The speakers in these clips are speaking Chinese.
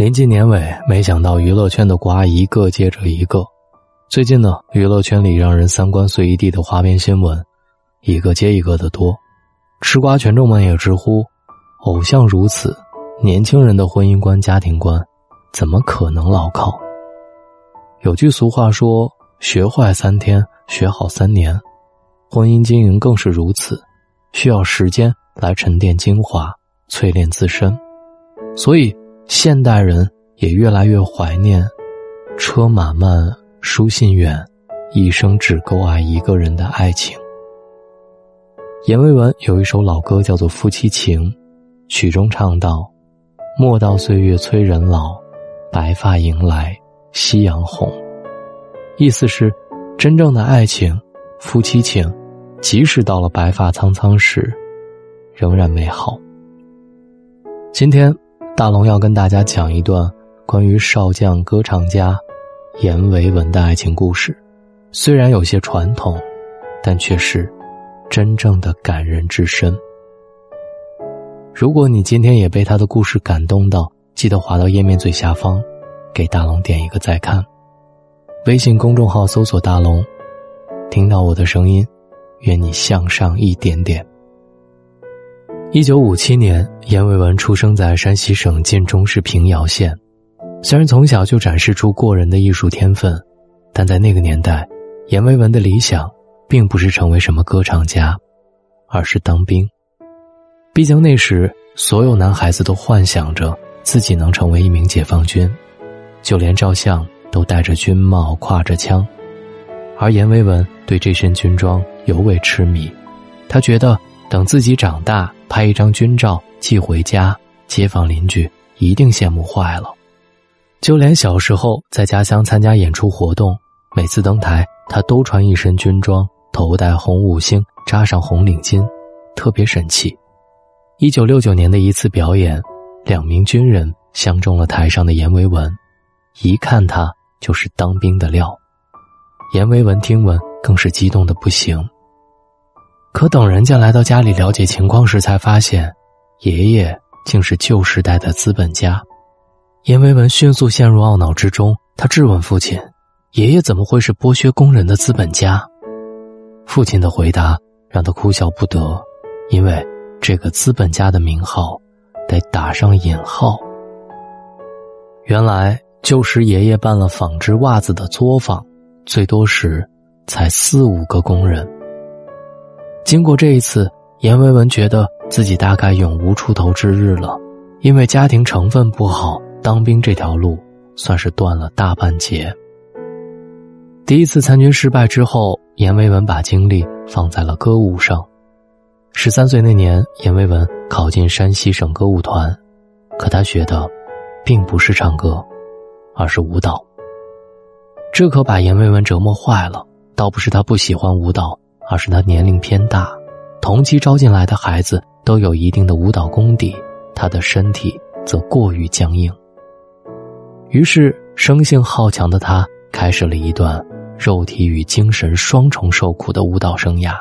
临近年尾，没想到娱乐圈的瓜一个接着一个。最近呢，娱乐圈里让人三观碎一地的花边新闻，一个接一个的多。吃瓜群众们也直呼：偶像如此，年轻人的婚姻观、家庭观，怎么可能牢靠？有句俗话说：“学坏三天，学好三年。”婚姻经营更是如此，需要时间来沉淀精华、淬炼自身。所以。现代人也越来越怀念“车马慢，书信远，一生只够爱一个人”的爱情。阎维文有一首老歌叫做《夫妻情》，曲中唱道：“莫道岁月催人老，白发迎来夕阳红。”意思是，真正的爱情，夫妻情，即使到了白发苍苍时，仍然美好。今天。大龙要跟大家讲一段关于少将歌唱家阎维文的爱情故事，虽然有些传统，但却是真正的感人至深。如果你今天也被他的故事感动到，记得滑到页面最下方，给大龙点一个再看。微信公众号搜索“大龙”，听到我的声音，愿你向上一点点。一九五七年，阎维文出生在山西省晋中市平遥县。虽然从小就展示出过人的艺术天分，但在那个年代，阎维文的理想并不是成为什么歌唱家，而是当兵。毕竟那时，所有男孩子都幻想着自己能成为一名解放军，就连照相都戴着军帽、挎着枪。而阎维文对这身军装尤为痴迷，他觉得等自己长大。拍一张军照寄回家，街坊邻居一定羡慕坏了。就连小时候在家乡参加演出活动，每次登台，他都穿一身军装，头戴红五星，扎上红领巾，特别神气。一九六九年的一次表演，两名军人相中了台上的阎维文，一看他就是当兵的料。阎维文听闻，更是激动的不行。可等人家来到家里了解情况时，才发现，爷爷竟是旧时代的资本家。阎维文迅速陷入懊恼之中，他质问父亲：“爷爷怎么会是剥削工人的资本家？”父亲的回答让他哭笑不得，因为这个资本家的名号得打上引号。原来旧时爷爷办了纺织袜子的作坊，最多时才四五个工人。经过这一次，阎维文觉得自己大概永无出头之日了，因为家庭成分不好，当兵这条路算是断了大半截。第一次参军失败之后，阎维文把精力放在了歌舞上。十三岁那年，阎维文考进山西省歌舞团，可他学的，并不是唱歌，而是舞蹈。这可把阎维文折磨坏了。倒不是他不喜欢舞蹈。而是他年龄偏大，同期招进来的孩子都有一定的舞蹈功底，他的身体则过于僵硬。于是，生性好强的他开始了一段肉体与精神双重受苦的舞蹈生涯。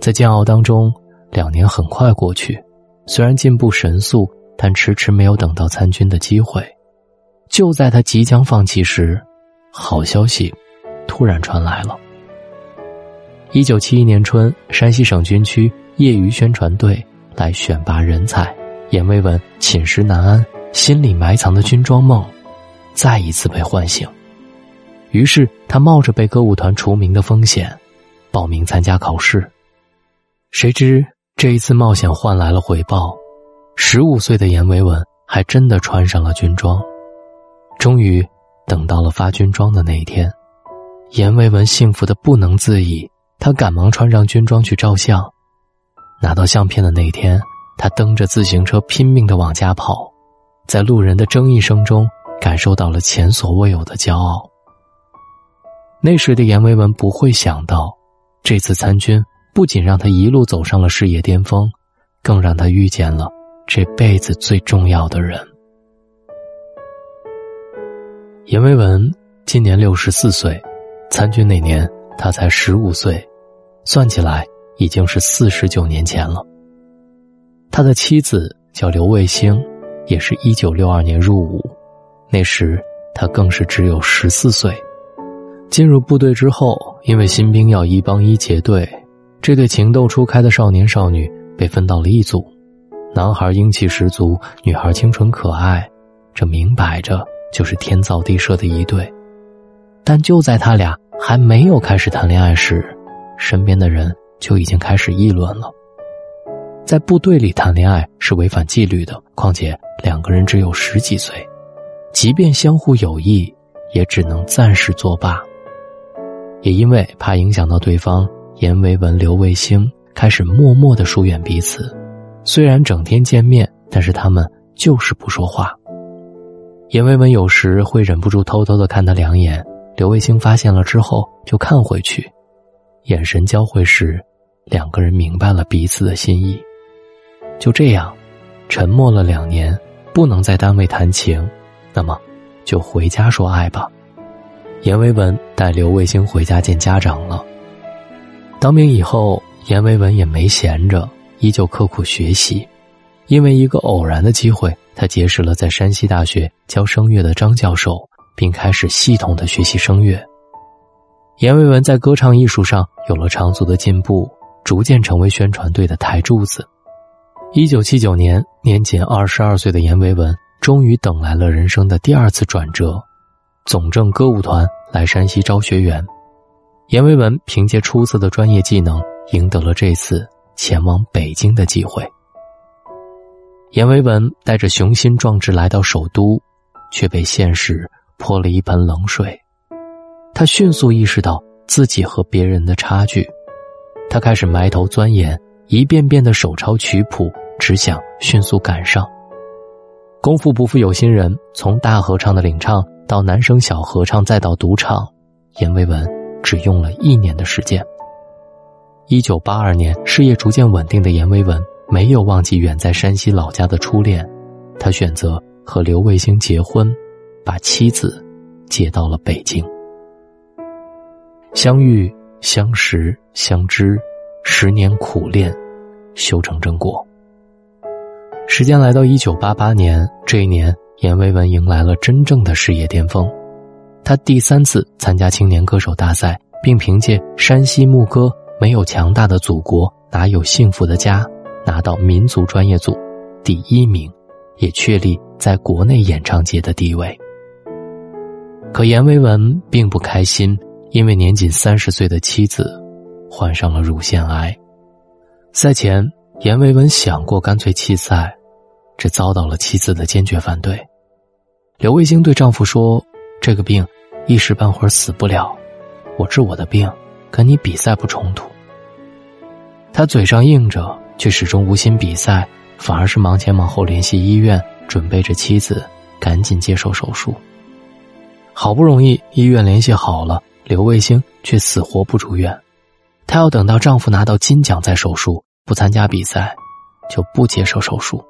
在煎熬当中，两年很快过去，虽然进步神速，但迟迟没有等到参军的机会。就在他即将放弃时，好消息突然传来了。一九七一年春，山西省军区业余宣传队来选拔人才，阎维文寝食难安，心里埋藏的军装梦再一次被唤醒。于是他冒着被歌舞团除名的风险，报名参加考试。谁知这一次冒险换来了回报，十五岁的阎维文还真的穿上了军装。终于等到了发军装的那一天，阎维文幸福的不能自已。他赶忙穿上军装去照相，拿到相片的那天，他蹬着自行车拼命的往家跑，在路人的争议声中，感受到了前所未有的骄傲。那时的阎维文不会想到，这次参军不仅让他一路走上了事业巅峰，更让他遇见了这辈子最重要的人。阎维文今年六十四岁，参军那年。他才十五岁，算起来已经是四十九年前了。他的妻子叫刘卫星，也是一九六二年入伍，那时他更是只有十四岁。进入部队之后，因为新兵要一帮一结队，这对情窦初开的少年少女被分到了一组。男孩英气十足，女孩清纯可爱，这明摆着就是天造地设的一对。但就在他俩还没有开始谈恋爱时，身边的人就已经开始议论了。在部队里谈恋爱是违反纪律的，况且两个人只有十几岁，即便相互有意，也只能暂时作罢。也因为怕影响到对方，严维文、刘卫星开始默默的疏远彼此。虽然整天见面，但是他们就是不说话。严维文有时会忍不住偷偷的看他两眼，刘卫星发现了之后就看回去，眼神交汇时，两个人明白了彼此的心意。就这样，沉默了两年，不能在单位谈情，那么就回家说爱吧。严维文带刘卫星回家见家长了。当兵以后，严维文也没闲着，依旧刻苦学习。因为一个偶然的机会，他结识了在山西大学教声乐的张教授，并开始系统的学习声乐。阎维文在歌唱艺术上有了长足的进步，逐渐成为宣传队的台柱子。一九七九年，年仅二十二岁的阎维文终于等来了人生的第二次转折。总政歌舞团来山西招学员，阎维文凭借出色的专业技能，赢得了这次前往北京的机会。阎维文带着雄心壮志来到首都，却被现实泼了一盆冷水。他迅速意识到自己和别人的差距，他开始埋头钻研，一遍遍的手抄曲谱，只想迅速赶上。功夫不负有心人，从大合唱的领唱。到男声小合唱，再到独唱，阎维文只用了一年的时间。一九八二年，事业逐渐稳定的阎维文没有忘记远在山西老家的初恋，他选择和刘卫星结婚，把妻子接到了北京。相遇、相识、相知，十年苦练，修成正果。时间来到一九八八年，这一年。阎维文迎来了真正的事业巅峰，他第三次参加青年歌手大赛，并凭借《山西牧歌》《没有强大的祖国哪有幸福的家》拿到民族专业组第一名，也确立在国内演唱界的地位。可阎维文并不开心，因为年仅三十岁的妻子患上了乳腺癌。赛前，阎维文想过干脆弃赛。这遭到了妻子的坚决反对。刘卫星对丈夫说：“这个病一时半会儿死不了，我治我的病，跟你比赛不冲突。”他嘴上应着，却始终无心比赛，反而是忙前忙后联系医院，准备着妻子赶紧接受手术。好不容易医院联系好了，刘卫星却死活不住院，她要等到丈夫拿到金奖再手术，不参加比赛，就不接受手术。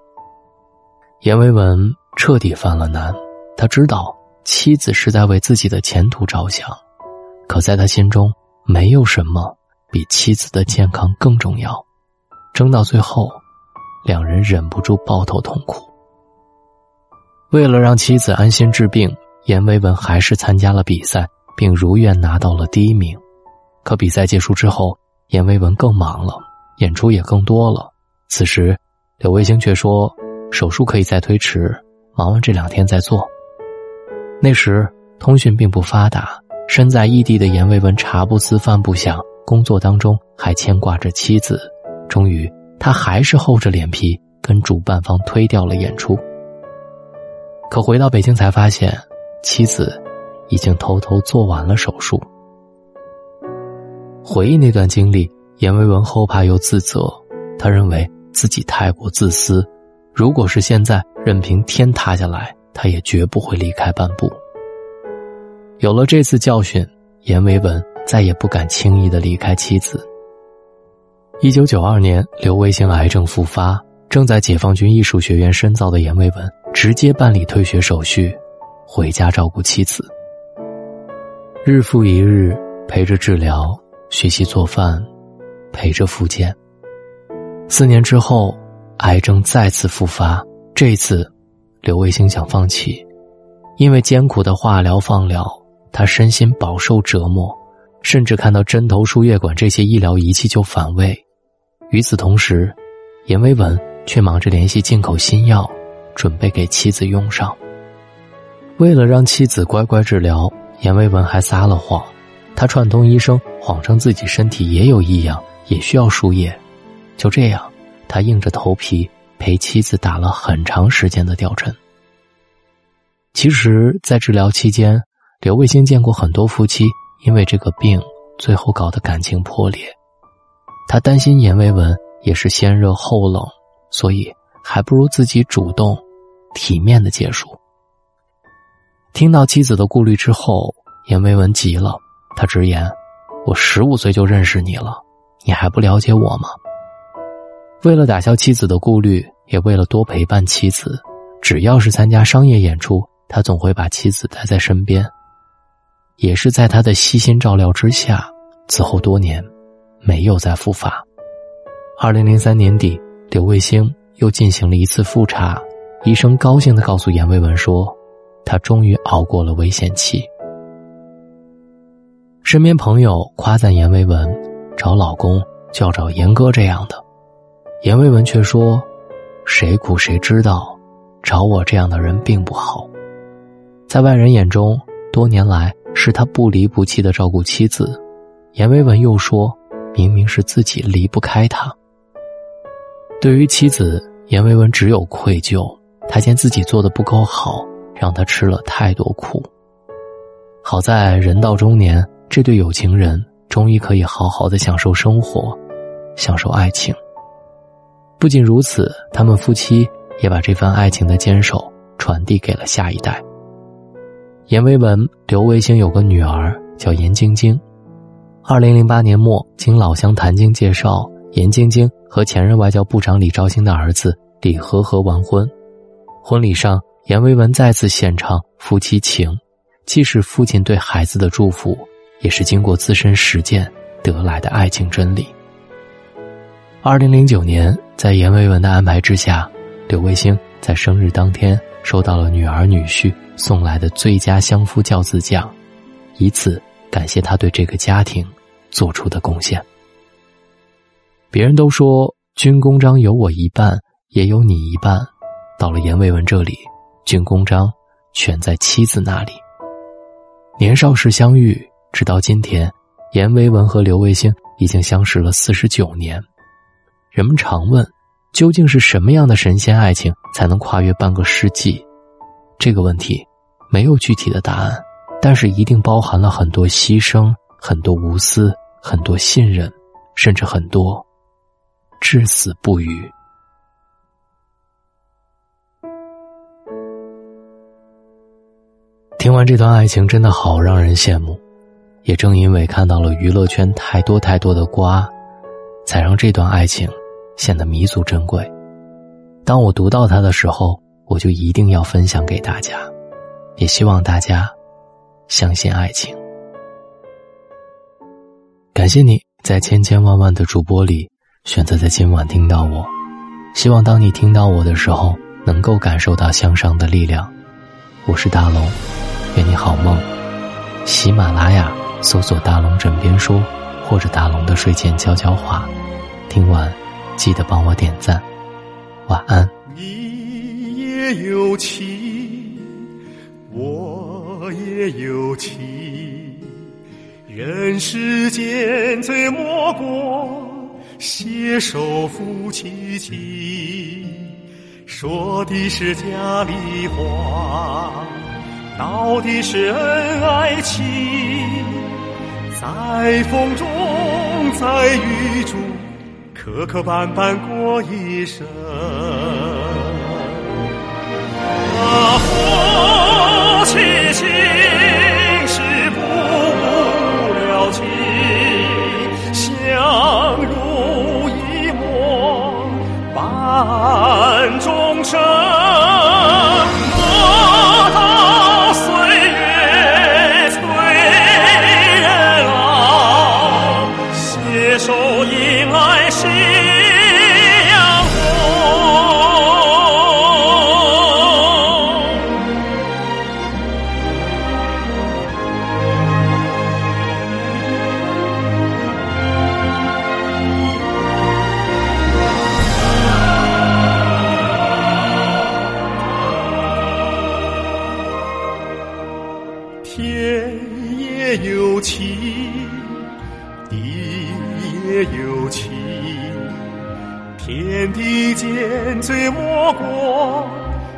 阎维文彻底犯了难，他知道妻子是在为自己的前途着想，可在他心中，没有什么比妻子的健康更重要。争到最后，两人忍不住抱头痛哭。为了让妻子安心治病，阎维文还是参加了比赛，并如愿拿到了第一名。可比赛结束之后，阎维文更忙了，演出也更多了。此时，柳卫星却说。手术可以再推迟，忙完这两天再做。那时通讯并不发达，身在异地的阎维文茶不思饭不想，工作当中还牵挂着妻子。终于，他还是厚着脸皮跟主办方推掉了演出。可回到北京才发现，妻子已经偷偷做完了手术。回忆那段经历，阎维文后怕又自责，他认为自己太过自私。如果是现在，任凭天塌下来，他也绝不会离开半步。有了这次教训，阎维文再也不敢轻易的离开妻子。一九九二年，刘卫星癌症复发，正在解放军艺术学院深造的阎维文直接办理退学手续，回家照顾妻子。日复一日，陪着治疗、学习做饭，陪着复健。四年之后。癌症再次复发，这次刘卫星想放弃，因为艰苦的化疗放疗，他身心饱受折磨，甚至看到针头、输液管这些医疗仪器就反胃。与此同时，阎维文却忙着联系进口新药，准备给妻子用上。为了让妻子乖乖治疗，阎维文还撒了谎，他串通医生，谎称自己身体也有异样，也需要输液。就这样，他硬着头皮。陪妻子打了很长时间的吊针。其实，在治疗期间，刘卫星见过很多夫妻因为这个病最后搞得感情破裂。他担心阎维文也是先热后冷，所以还不如自己主动、体面的结束。听到妻子的顾虑之后，阎维文急了，他直言：“我十五岁就认识你了，你还不了解我吗？”为了打消妻子的顾虑。也为了多陪伴妻子，只要是参加商业演出，他总会把妻子带在身边。也是在他的悉心照料之下，此后多年，没有再复发。二零零三年底，刘卫星又进行了一次复查，医生高兴的告诉阎维文说，他终于熬过了危险期。身边朋友夸赞阎维文，找老公就要找严哥这样的，阎维文却说。谁苦谁知道，找我这样的人并不好。在外人眼中，多年来是他不离不弃的照顾妻子。阎维文又说，明明是自己离不开他。对于妻子，阎维文只有愧疚。他见自己做的不够好，让他吃了太多苦。好在人到中年，这对有情人终于可以好好的享受生活，享受爱情。不仅如此，他们夫妻也把这份爱情的坚守传递给了下一代。阎维文、刘卫星有个女儿叫严晶晶。二零零八年末，经老乡谭晶介绍，严晶晶和前任外交部长李肇星的儿子李和和完婚。婚礼上，阎维文再次献唱夫妻情，既是父亲对孩子的祝福，也是经过自身实践得来的爱情真理。二零零九年，在阎维文的安排之下，刘卫星在生日当天收到了女儿女婿送来的最佳相夫教子奖，以此感谢他对这个家庭做出的贡献。别人都说军功章有我一半，也有你一半，到了阎维文这里，军功章全在妻子那里。年少时相遇，直到今天，阎维文和刘卫星已经相识了四十九年。人们常问，究竟是什么样的神仙爱情才能跨越半个世纪？这个问题没有具体的答案，但是一定包含了很多牺牲、很多无私、很多信任，甚至很多至死不渝。听完这段爱情，真的好让人羡慕。也正因为看到了娱乐圈太多太多的瓜，才让这段爱情。显得弥足珍贵。当我读到它的时候，我就一定要分享给大家，也希望大家相信爱情。感谢你在千千万万的主播里选择在今晚听到我，希望当你听到我的时候，能够感受到向上的力量。我是大龙，愿你好梦。喜马拉雅搜索“大龙枕边书”或者“大龙的睡前悄悄话”，听完。记得帮我点赞，晚安。你也有情，我也有情，人世间最莫过携手夫妻情。说的是家里话，到底是恩爱情，在风中，在雨中。磕磕绊绊过一生，啊，夫妻情是不了情，相濡以沫伴终生。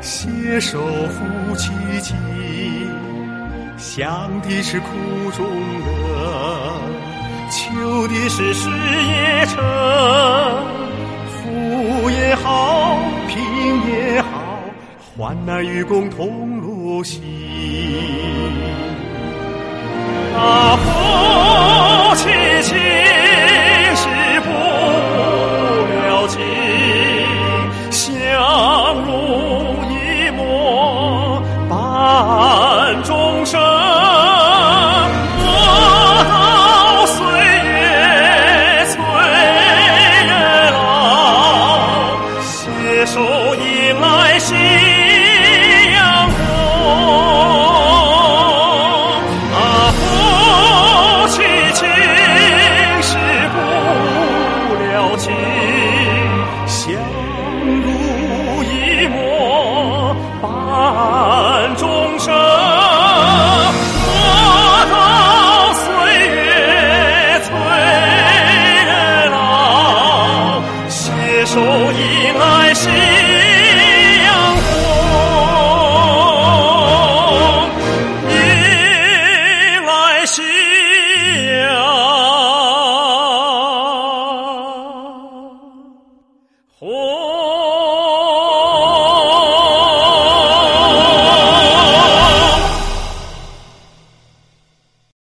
携手夫妻情，享的是苦中乐，求的是事业成，富也好，贫也好，患难与共同路行。啊，夫妻情。手迎来。